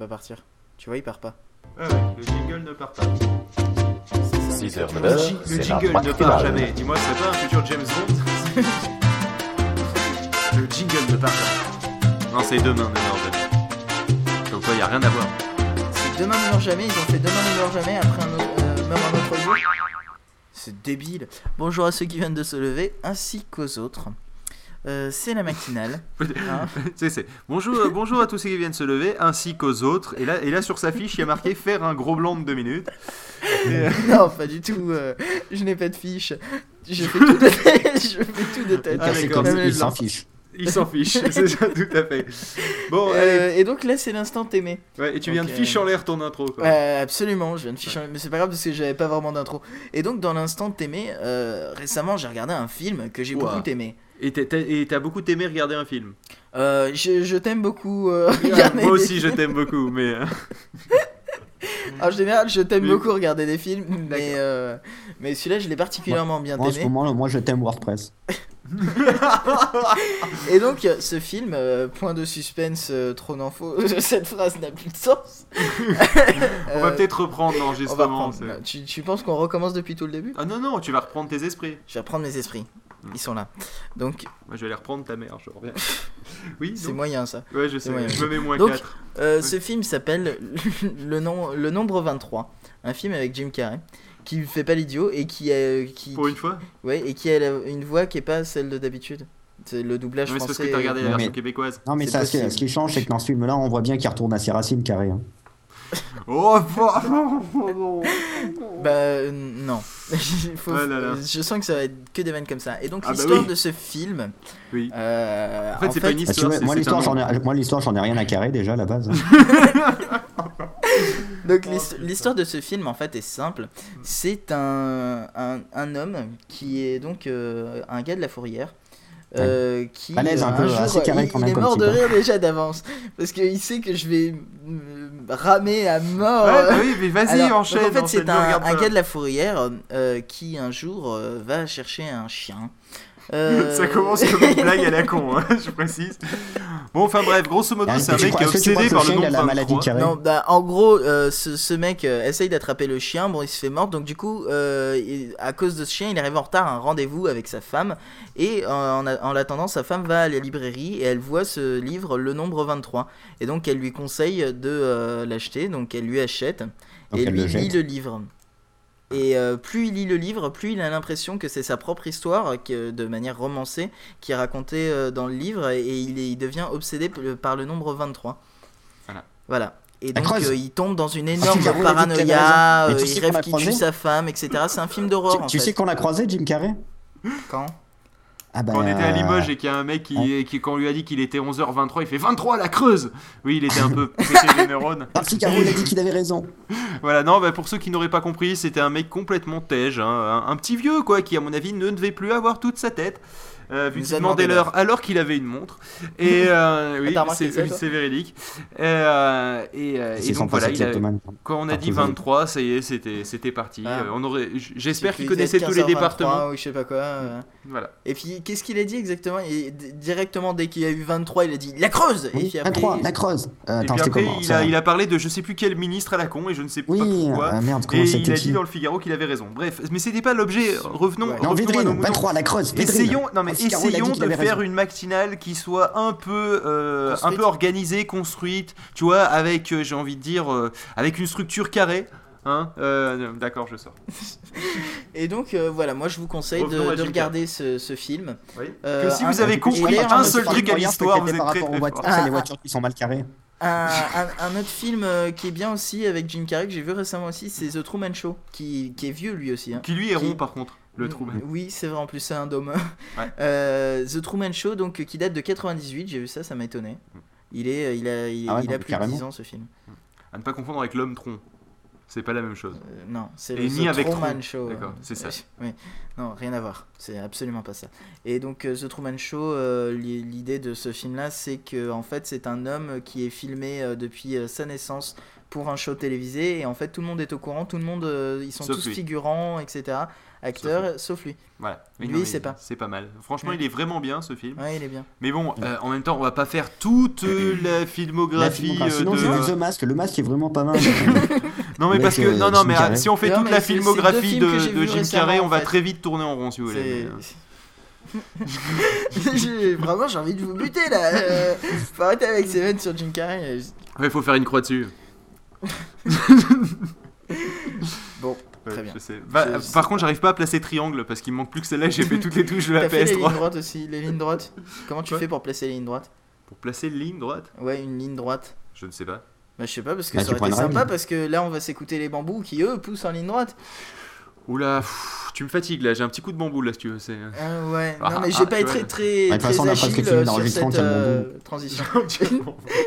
va partir. Tu vois, il part pas. Ah ouais, le jingle ne part pas. 6h, Le, 9h, ji- le c'est la jingle ne part jamais. Dis-moi, c'est pas un futur James Bond Le jingle ne part jamais. Non, c'est demain, ne meurt jamais. Donc, quoi, y a rien à voir. C'est demain ne meurt jamais, ils ont fait demain ne meurt jamais après un autre, euh, meurt un autre jour. C'est débile. Bonjour à ceux qui viennent de se lever ainsi qu'aux autres. Euh, c'est la matinale. hein. bonjour, euh, bonjour à tous ceux qui viennent se lever, ainsi qu'aux autres. Et là, et là, sur sa fiche, il y a marqué faire un gros blanc de deux minutes. Et, euh, non, pas du tout. euh, je n'ai pas de fiche. Je fais tout de tête. je fais tout de tête. Ah, c'est d'accord. comme Même les il s'en fiche. il s'en fiche, c'est ça, tout à fait. Bon. Euh, et donc là, c'est l'instant aimé. Ouais, et tu viens de fiche en l'air ton intro, quoi. Euh, absolument, je viens de ficher, mais c'est pas grave parce que j'avais pas vraiment d'intro. Et donc dans l'instant aimé, euh, récemment j'ai regardé un film que j'ai beaucoup aimé. Et t'as- beaucoup aimé regarder un film. Euh, je je t'aime beaucoup. euh, regarder Moi aussi, je films. t'aime beaucoup, mais. euh, En général, je t'aime Oui. beaucoup regarder des films, mais euh, mais celui-là je l'ai particulièrement bien Moi, en ce aimé. moment, moi, je t'aime WordPress. Et donc ce film, euh, point de suspense, euh, trop d'infos. Cette phrase n'a plus de sens. On va Euh, peut-être reprendre l'enregistrement. Tu, tu penses qu'on recommence depuis tout le début? Ah non, non, tu vas reprendre tes esprits. Je vais reprendre mes esprits. Ils sont là. Donc Moi, je vais aller reprendre ta mère, je reviens. Oui, c'est moyen ça. Ouais, je sais, moyen. je me mets moins Donc, 4. Euh, Oui. Ce film s'appelle le, nom, le nombre 23, un film avec Jim Carrey qui fait pas l'idiot et qui a, qui, Pour une fois ouais, et qui a la- une voix qui est pas celle de d'habitude. C'est le doublage Non, mais c'est parce que français. t'as regardé la Non, version mais- québécoise. Non, mais ça, ce qui, possible. ce qui change, c'est que dans ce film-là, on voit bien qu'il retourne à ses racines carré. hein. Oh, Bah euh, non. Faut- Oh là là. Je sens que ça va être que des vannes comme ça. Et donc Ah bah l'histoire oui. de ce film. Oui. euh, En fait, c'est pas une histoire. c'est- moi, c'est l'histoire, un j'en ai, moi, l'histoire, j'en ai rien à carrer déjà à la base. hein. Donc l'his- l'histoire de ce film en fait est simple. C'est un, un, un homme qui est donc euh, un gars de la fourrière. Euh, qui un peu, jour, assez carré il, quand il même est mort de rire déjà d'avance parce qu'il sait que je vais ramer à mort Ouais, bah oui, mais vas-y, enchaîne. en fait, c'est un, un gars de la fourrière euh, qui un jour euh, va chercher un chien. Euh, Ça commence comme une blague à la con, hein, je précise. Bon, enfin bref, grosso modo, c'est un mec qui crois- obsédé par le le chien, il a nombre la maladie 23. carré Non, bah, en gros, euh, ce, ce mec euh, essaye d'attraper le chien, bon, il se fait mordre, donc du coup, euh, il- à cause de ce chien, il arrive en retard à un rendez-vous avec sa femme, et en, en l'attendant, sa femme va à la librairie et elle voit ce livre, Le Nombre 23, et donc elle lui conseille de euh, l'acheter, donc elle lui achète, Donc et lui lit le livre. Et euh, plus il lit le livre, plus il a l'impression que c'est sa propre histoire, que, de manière romancée, qui est racontée euh, dans le livre, et il, est- il devient obsédé par le nombre 23. Voilà. Voilà. Et donc euh, il tombe dans une énorme paranoïa, euh, sais il rêve qu'il tue sa femme, etc. C'est un film d'horreur Tu, en tu fait. sais qu'on l'a croisé, Jim Carrey? Quand? Ah bah, Quand on était à Limoges et qu'il y a un mec qui, qui quand on lui a dit qu'il était 11h23, il fait 23 à la creuse Oui, il était un peu pété les neurones. Ah, Figaro, il a dit qu'il avait raison. Voilà, non, bah, pour ceux qui n'auraient pas compris, c'était un mec complètement tège, hein, un, un petit vieux, quoi, qui, à mon avis, ne devait plus avoir toute sa tête. Euh, vu qu'il a demandait l'heure alors qu'il avait une montre. Et euh, oui, c'est oui, véridique. Euh, et, euh, et donc voilà, il a- kleptomane. quand on a dit toujours. 23, ça y est, c'était c'était parti. Ah. Euh, on aurait, j'espère qu'il connaissait tous les 15h23 départements. Ou je sais pas quoi. euh. Voilà. Et puis qu'est-ce qu'il a dit exactement? Et Directement dès qu'il a eu 23, il a dit la creuse Et Oui, puis après, 23, la creuse. Euh, et puis après, comment il a, il a parlé de je sais plus quel ministre à la con et je ne sais Oui, pas pourquoi. ah, merde, Et il a dit dans le Figaro qu'il avait raison. Bref, mais c'était pas l'objet. Revenons, Ouais. Non, revenons à nos Védrine, moutons. 23, la creuse. Essayons, non mais Essayons de faire raison. une matinale qui soit un peu, euh, un peu organisée, construite, tu vois, avec, euh, j'ai envie de dire, euh, avec une structure carrée. Hein Euh, D'accord, je sors. Et donc euh, voilà, moi je vous conseille de, regarder ce, ce film. Oui. Euh, que si un- vous avez compris un un seul truc à l'histoire, vous êtes très par rapport très aux voitures, Ah, les voitures qui sont mal carrées. Un, un- un autre film qui est bien aussi avec Jim Carrey que j'ai vu récemment aussi, c'est The Truman Show, qui, qui est vieux lui aussi. hein. Qui lui est Qui- rond par contre, le trou. Oui, c'est vrai, en plus c'est un dôme. Ouais. Euh, The Truman Show, donc qui date de 98, j'ai vu ça, ça m'a étonné. Il, est, il a, il, Ah ouais, il a plus de carrément. 10 ans ce film. À ne pas confondre avec l'homme tronc. C'est pas la même chose. Euh, non, c'est Et le ni The avec Truman Tron. Show. D'accord, c'est ça. Oui, non, rien à voir. C'est absolument pas ça. Et donc euh, The Truman Show, euh, l'i- l'idée de ce film-là, c'est que en fait c'est un homme qui est filmé euh, depuis euh, sa naissance pour un show télévisé et en fait tout le monde est au courant, tout le monde, euh, ils sont Sauf tous lui. figurants, etc. Acteurs, sauf lui. Voilà. Mais Lui, sait pas. C'est pas mal. Franchement, Ouais. il est vraiment bien ce film. Ouais, il est bien. Mais bon, euh, en même temps, on va pas faire toute euh, la filmographie. La filmographie. euh, Sinon, de... j'ai vu The Mask. Le Mask est vraiment pas mal. Non, mais Avec, parce que euh, non, non, mais Carrey. ah, si on fait Non, toute la c'est- c'est filmographie de, de Jim Carrey, on va fait. très vite tourner en rond si vous voulez. C'est- Vraiment, j'ai envie de vous buter là. Euh, faut arrêter avec Seven sur Jim Carrey. Ouais, faut faire une croix dessus. Bon, Ouais, Très bien. je sais. Va- Je- par contre, j'arrive pas à placer triangle parce qu'il me manque plus que celle-là. J'ai fait toutes les touches de la t'as fait les lignes PS3 droites aussi, les lignes droites? Comment tu Quoi? fais pour placer les lignes droites? Pour placer une ligne droite. Ouais, une ligne droite. Je ne sais pas. Bah, je sais pas, parce que Bah, ça aurait été sympa, parce que là, on va s'écouter les bambous qui, eux, poussent en ligne droite. Oula, pff, tu me fatigues là. J'ai un petit coup de bambou là si tu veux. C'est. Ah ouais, Ah, non, mais ah, j'ai pas été très, très, Bah, très agile euh, sur cette euh, transition.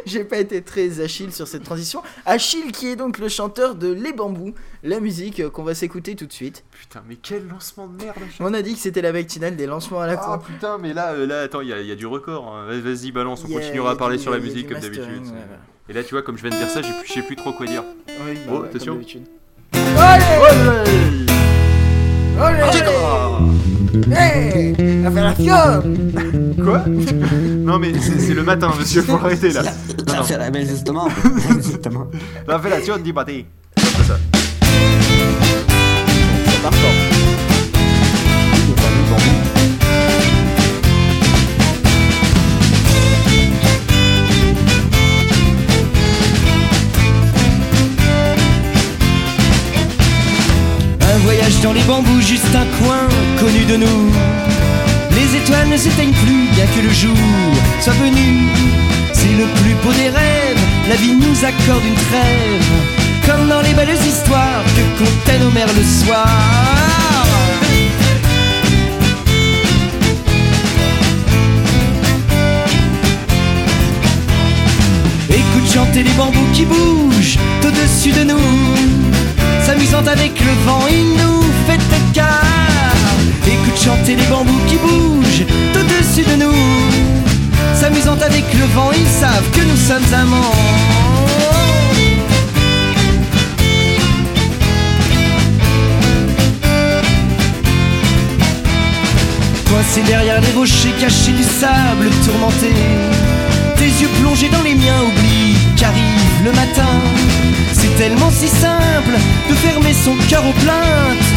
j'ai pas été très Achille sur cette transition. Achille qui est donc le chanteur de Les Bambous, la musique euh, qu'on va s'écouter tout de suite. Putain, mais quel lancement de merde. On a dit que c'était la vectinale des lancements à la Ah con. putain, mais là, euh, là, attends, il y, a- il y a du record. hein. Vas- Vas-y, balance. On continuera à parler du- sur la musique comme mastering, d'habitude. ouais. Et là, tu vois, comme je viens de dire ça, j'ai plus- je sais plus trop quoi dire. Oui, Oh, ouais, attention. comme d'habitude. Allez Hey Opération Quoi? Non, mais c'est c'est le matin, monsieur, faut arrêter là. La, la, la, mais justement. justement. La fellation di bâti. C'est pas ça. Ça part dans les bambous, juste un coin connu de nous. Les étoiles ne s'éteignent plus, bien que le jour soit venu. C'est le plus beau des rêves, la vie nous accorde une trêve. Comme dans les belles histoires que contaient nos mères le soir. Écoute chanter les bambous qui bougent au-dessus de nous. S'amusant avec le vent, il nous fait de cœur. Écoute chanter les bambous qui bougent au-dessus de nous. S'amusant avec le vent, ils savent que nous sommes amants. Coincé derrière les rochers, caché du sable tourmenté. Tes yeux plongés dans les miens, oublie qu'arrive le matin. C'est tellement si simple de fermer son cœur aux plaintes.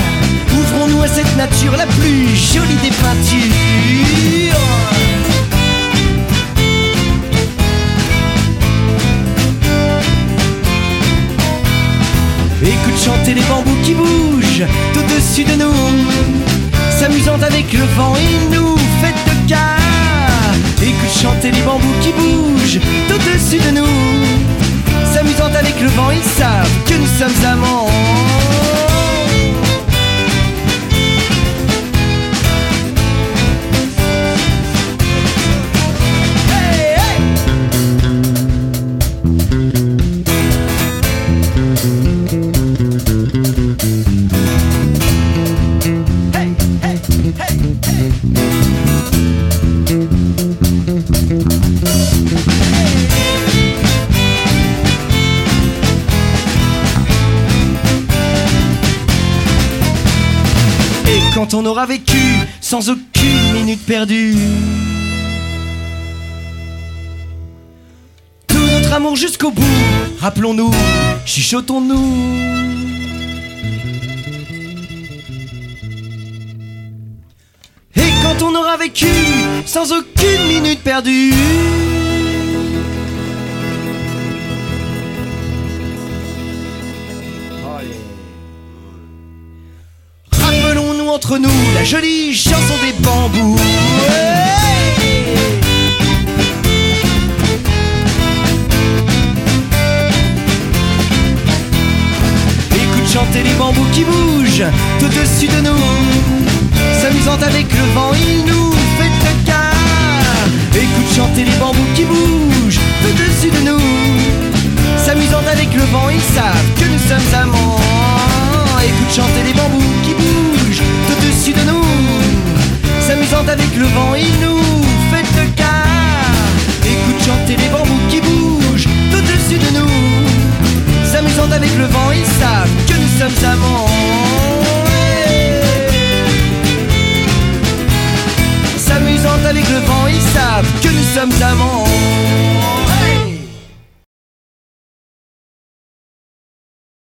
Ouvrons-nous à cette nature la plus jolie des peintures. Écoute chanter les bambous qui bougent au-dessus de nous. S'amusant avec le vent, il nous chanter les bambous qui bougent au-dessus de nous. S'amusant avec le vent, ils savent que nous sommes amants. Quand on aura vécu sans aucune minute perdue, tout notre amour jusqu'au bout, rappelons-nous, chuchotons-nous. Et quand on aura vécu sans aucune minute perdue. Entre nous la jolie chanson des bambous. Écoute chanter les bambous qui bougent tout au-dessus de nous. S'amusant avec le vent, il nous fait de cœur. Écoute chanter les bambous qui bougent tout au-dessus de nous. S'amusant avec le vent, ils savent que nous sommes amants. Écoute chanter les bambous qui bougent au-dessus de nous. S'amusant avec le vent, il nous fait le quart. Écoute chanter les bambous qui bougent au-dessus de nous. S'amusant avec le vent, ils savent que nous sommes amants. S'amusant avec le vent, ils savent que nous sommes amants.